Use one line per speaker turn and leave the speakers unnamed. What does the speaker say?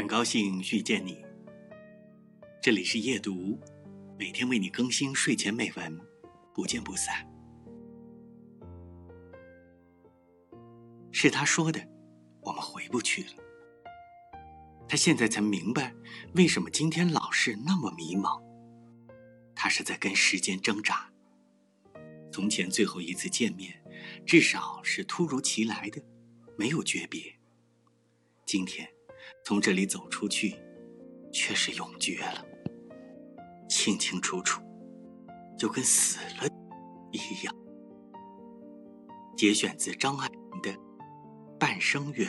很高兴遇见你。这里是夜读，每天为你更新睡前美文，不见不散。是他说的，我们回不去了。他现在才明白，为什么今天老是那么迷茫。他是在跟时间挣扎。从前最后一次见面，至少是突如其来的，没有诀别。今天，从这里走出去，却是永绝了，清清楚楚，就跟死了一样。节选自张爱玲的《半生缘》。